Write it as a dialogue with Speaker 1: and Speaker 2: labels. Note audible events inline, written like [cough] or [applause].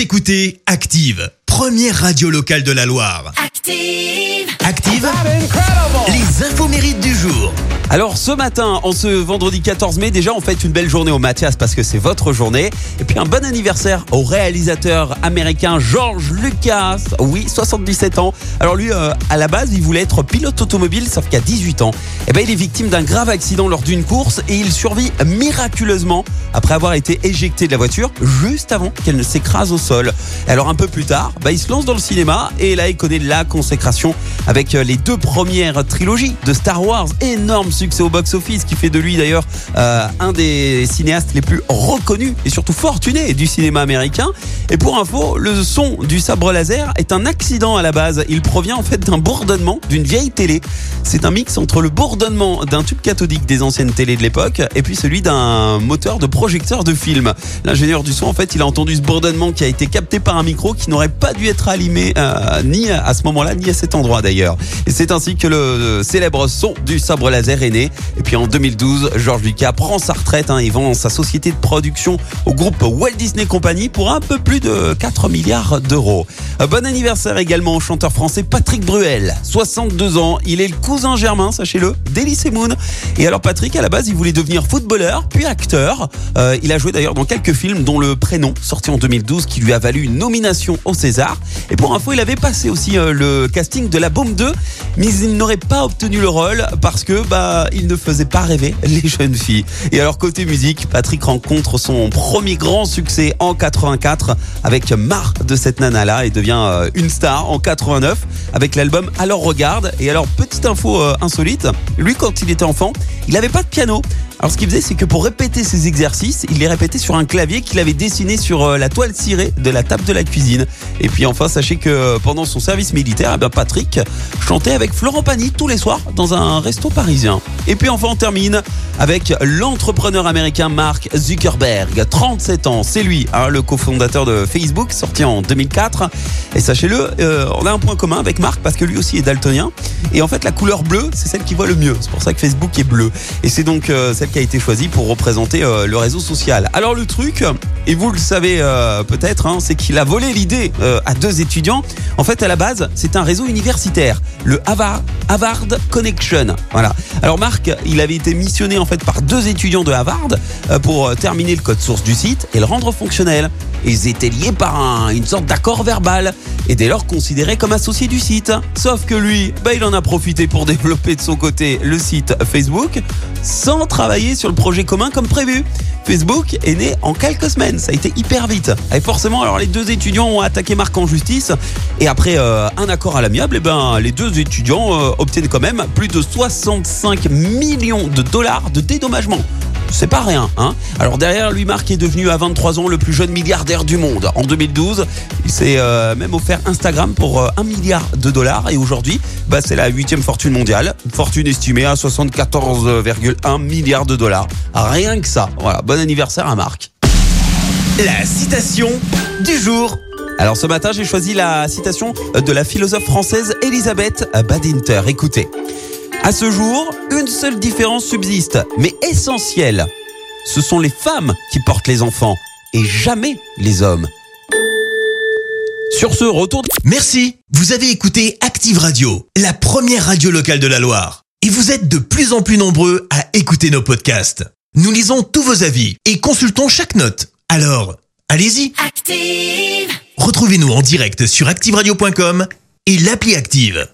Speaker 1: Vous écoutez Active, première radio locale de la Loire.
Speaker 2: Active.
Speaker 1: Active, les infos mérites du jour.
Speaker 3: Alors ce matin, en ce vendredi 14 mai, déjà on fête une belle journée au Mathias parce que c'est votre journée. Et puis un bon anniversaire au réalisateur américain George Lucas. Oui, 77 ans. Alors lui, euh, à la base, il voulait être pilote automobile, sauf qu'à 18 ans, eh ben, il est victime d'un grave accident lors d'une course et il survit miraculeusement après avoir été éjecté de la voiture juste avant qu'elle ne s'écrase au sol. Alors un peu plus tard, bah, il se lance dans le cinéma et là il connaît la consécration avec euh, les deux premières trilogies de Star Wars. Énorme succès au box-office qui fait de lui d'ailleurs euh, un des cinéastes les plus reconnus et surtout fortunés du cinéma américain. Et pour info, le son du sabre laser est un accident à la base. Il provient en fait d'un bourdonnement d'une vieille télé. C'est un mix entre le bourdonnement d'un tube cathodique des anciennes télés de l'époque et puis celui d'un moteur de projecteur de film. L'ingénieur du son, en fait, il a entendu ce bourdonnement qui a été capté par un micro qui n'aurait pas dû être allumé euh, ni à ce moment-là, ni à cet endroit d'ailleurs. Et c'est ainsi que le célèbre son du sabre laser est Et puis en 2012, George Lucas prend sa retraite hein, et vend sa société de production au groupe Walt Disney Company pour un peu plus de 4 milliards d'euros. Un Bon anniversaire également au chanteur français Patrick Bruel, 62 ans. Il est le cousin germain, sachez-le, d'Elysée Moon. Et alors Patrick, à la base, il voulait devenir footballeur, puis acteur. Euh, il a joué d'ailleurs dans quelques films, dont Le Prénom, sorti en 2012, qui lui a valu une nomination au César. Et pour info, il avait passé aussi euh, le casting de La Bombe 2, mais il n'aurait pas obtenu le rôle parce que bah il ne faisait pas rêver les jeunes filles. Et alors côté musique, Patrick rencontre son premier grand succès en 84 avec Marre de cette nana là et devient euh, une star en 89 avec l'album Alors regarde. Et alors petite info euh, insolite, lui quand il était enfant, il n'avait pas de piano. Alors ce qu'il faisait, c'est que pour répéter ses exercices, il les répétait sur un clavier qu'il avait dessiné sur euh, la toile cirée de la table de la cuisine. Et puis enfin, sachez que euh, pendant son service militaire, eh Patrick chantait avec Florent Pagny tous les soirs dans un resto parisien. Et puis enfin, on termine avec l'entrepreneur américain Mark Zuckerberg, 37 ans. C'est lui, hein, le cofondateur de Facebook, sorti en 2004. Et sachez-le, euh, on a un point commun avec Mark parce que lui aussi est daltonien. Et en fait, la couleur bleue, c'est celle qui voit le mieux. C'est pour ça que Facebook est bleu. Et c'est donc euh, celle qui a été choisie pour représenter euh, le réseau social. Alors le truc, et vous le savez euh, peut-être, hein, c'est qu'il a volé l'idée à deux étudiants. En fait, à la base, c'est un réseau universitaire, le Harvard Connection. Voilà. Alors Marc, il avait été missionné en fait par deux étudiants de Harvard pour terminer le code source du site et le rendre fonctionnel. Ils étaient liés par un- une sorte d'accord verbal et dès lors considérés comme associés du site. Sauf que lui, bah, il en a profité pour [laughs] développer de son côté le site Facebook sans travailler sur le projet commun comme prévu. Facebook est né en quelques semaines, ça a été hyper vite. Et forcément, les deux étudiants ont attaqué Marc en justice et après euh, un accord à l'amiable, eh ben, les deux étudiants euh, obtiennent quand même plus de 65 millions de dollars de dédommagement. C'est pas rien, hein Alors derrière lui, Marc est devenu à 23 ans le plus jeune milliardaire du monde. En 2012, il s'est euh, même offert Instagram pour euh, 1 milliard de dollars et aujourd'hui, bah, c'est la huitième fortune mondiale, une fortune estimée à 74,1 milliards de dollars. Rien que ça. Voilà, bon anniversaire à Marc.
Speaker 1: La citation du jour.
Speaker 3: Alors ce matin, j'ai choisi la citation de la philosophe française Elisabeth Badinter. Écoutez. À ce jour, une seule différence subsiste, mais essentielle. Ce sont les femmes qui portent les enfants et jamais les hommes. Sur ce, retour.
Speaker 1: Merci. Vous avez écouté Active Radio, la première radio locale de la Loire. Et vous êtes de plus en plus nombreux à écouter nos podcasts. Nous lisons tous vos avis et consultons chaque note. Alors, allez-y.
Speaker 2: Active.
Speaker 1: Retrouvez-nous en direct sur activeradio.com et l'appli Active.